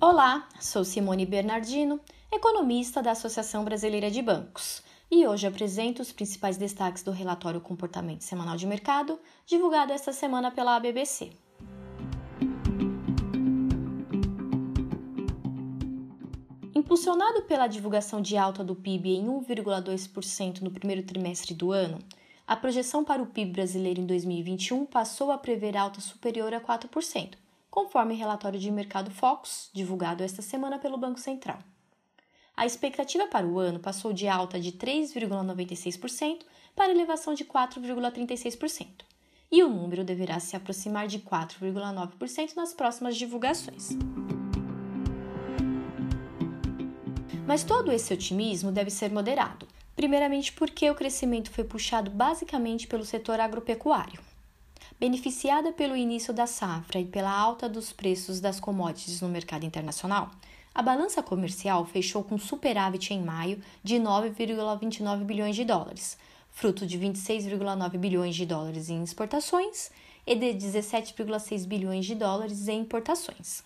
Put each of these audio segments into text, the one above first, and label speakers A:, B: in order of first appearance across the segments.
A: Olá, sou Simone Bernardino, economista da Associação Brasileira de Bancos, e hoje apresento os principais destaques do relatório Comportamento Semanal de Mercado, divulgado esta semana pela ABBC. Impulsionado pela divulgação de alta do PIB em 1,2% no primeiro trimestre do ano, a projeção para o PIB brasileiro em 2021 passou a prever alta superior a 4%, conforme relatório de mercado Focus, divulgado esta semana pelo Banco Central. A expectativa para o ano passou de alta de 3,96% para elevação de 4,36%, e o número deverá se aproximar de 4,9% nas próximas divulgações. Mas todo esse otimismo deve ser moderado, primeiramente porque o crescimento foi puxado basicamente pelo setor agropecuário. Beneficiada pelo início da safra e pela alta dos preços das commodities no mercado internacional, a balança comercial fechou com superávit em maio de 9,29 bilhões de dólares, fruto de 26,9 bilhões de dólares em exportações e de 17,6 bilhões de dólares em importações.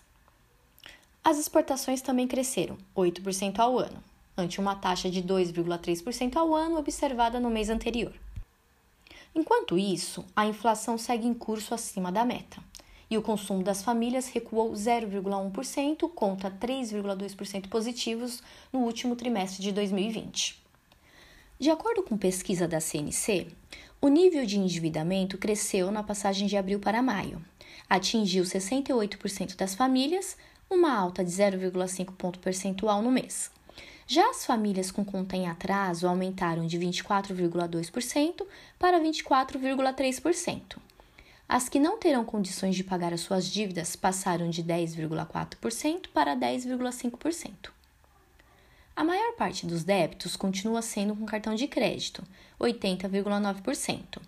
A: As exportações também cresceram 8% ao ano, ante uma taxa de 2,3% ao ano observada no mês anterior. Enquanto isso, a inflação segue em curso acima da meta, e o consumo das famílias recuou 0,1% contra 3,2% positivos no último trimestre de 2020. De acordo com pesquisa da CNC, o nível de endividamento cresceu na passagem de abril para maio. Atingiu 68% das famílias, uma alta de 0,5 ponto percentual no mês. Já as famílias com conta em atraso aumentaram de 24,2% para 24,3%. As que não terão condições de pagar as suas dívidas passaram de 10,4% para 10,5%. A maior parte dos débitos continua sendo com cartão de crédito, 80,9%.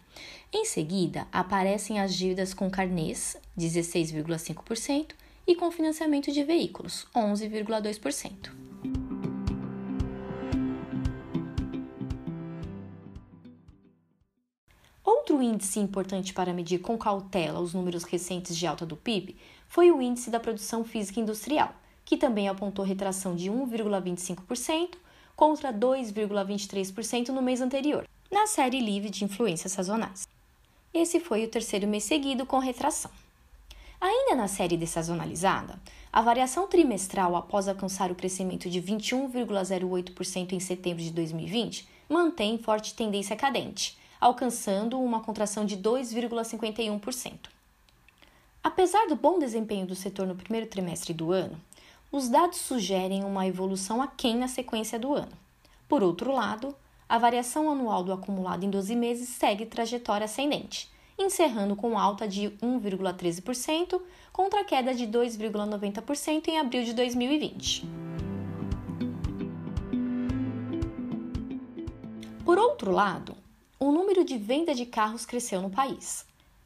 A: Em seguida, aparecem as dívidas com carnês, 16,5%, e com financiamento de veículos, 11,2%. Outro índice importante para medir com cautela os números recentes de alta do PIB foi o Índice da Produção Física Industrial, que também apontou retração de 1,25% contra 2,23% no mês anterior, na série livre de influências sazonais. Esse foi o terceiro mês seguido com retração. Ainda na série dessazonalizada, a variação trimestral após alcançar o crescimento de 21,08% em setembro de 2020 mantém forte tendência cadente, alcançando uma contração de 2,51%. Apesar do bom desempenho do setor no primeiro trimestre do ano, os dados sugerem uma evolução aquém na sequência do ano. Por outro lado, a variação anual do acumulado em 12 meses segue trajetória ascendente, encerrando com alta de 1,13% contra a queda de 2,90% em abril de 2020. Por outro lado, o número de venda de carros cresceu no país.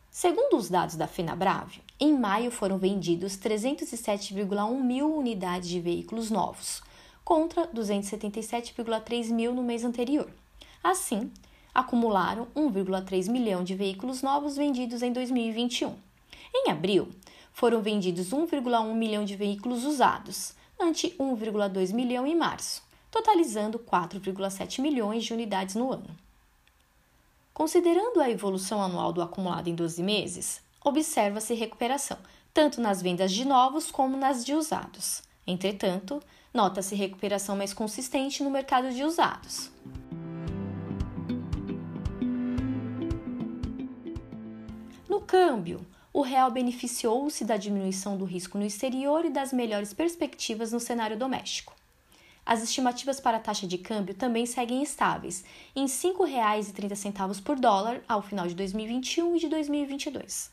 A: Segundo os dados da FenaBrave, em maio foram vendidos 307,1 mil unidades de veículos novos, contra 277,3 mil no mês anterior. Assim, acumularam 1,3 milhão de veículos novos vendidos em 2021. Em abril, foram vendidos 1,1 milhão de veículos usados, ante 1,2 milhão em março, totalizando 4,7 milhões de unidades no ano. Considerando a evolução anual do acumulado em 12 meses, observa-se recuperação, tanto nas vendas de novos como nas de usados. Entretanto, nota-se recuperação mais consistente no mercado de usados. No câmbio, o real beneficiou-se da diminuição do risco no exterior e das melhores perspectivas no cenário doméstico. As estimativas para a taxa de câmbio também seguem estáveis, em R$ 5,30 por dólar ao final de 2021 e de 2022.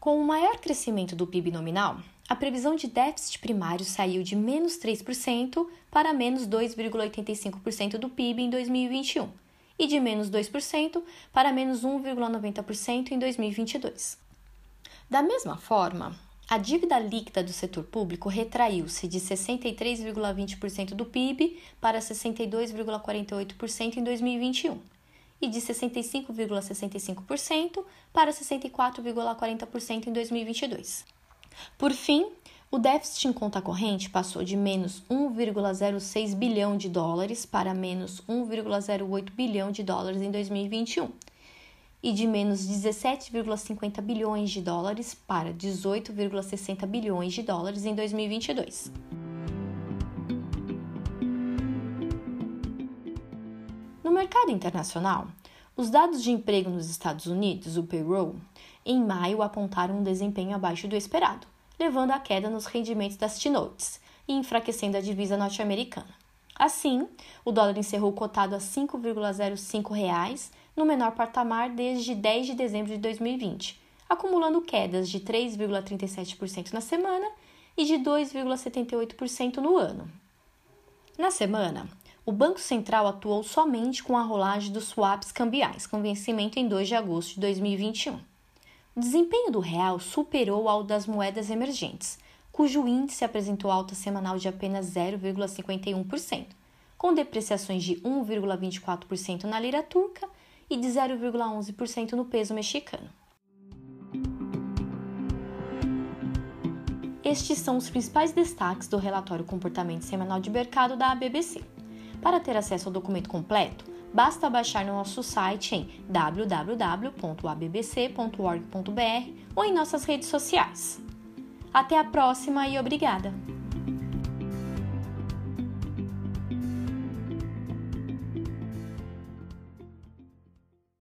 A: Com o maior crescimento do PIB nominal, a previsão de déficit primário saiu de menos 3% para menos 2,85% do PIB em 2021 e de menos 2% para menos 1,90% em 2022. Da mesma forma, a dívida líquida do setor público retraiu-se de 63,20% do PIB para 62,48% em 2021 e de 65,65% para 64,40% em 2022. Por fim, o déficit em conta corrente passou de menos 1,06 bilhão de dólares para menos 1,08 bilhão de dólares em 2021 e de menos 17,50 bilhões de dólares para 18,60 bilhões de dólares em 2022. No mercado internacional, os dados de emprego nos Estados Unidos, o payroll, em maio apontaram um desempenho abaixo do esperado levando à queda nos rendimentos das T-Notes e enfraquecendo a divisa norte-americana. Assim, o dólar encerrou cotado a 5,05 reais, no menor patamar desde 10 de dezembro de 2020, acumulando quedas de 3,37% na semana e de 2,78% no ano. Na semana, o Banco Central atuou somente com a rolagem dos swaps cambiais, com vencimento em 2 de agosto de 2021. O desempenho do real superou ao das moedas emergentes, cujo índice apresentou alta semanal de apenas 0,51%, com depreciações de 1,24% na lira turca e de 0,11% no peso mexicano. Estes são os principais destaques do relatório Comportamento Semanal de Mercado da ABBC. Para ter acesso ao documento completo, basta baixar no nosso site em www.abbc.org.br ou em nossas redes sociais. Até a próxima e obrigada!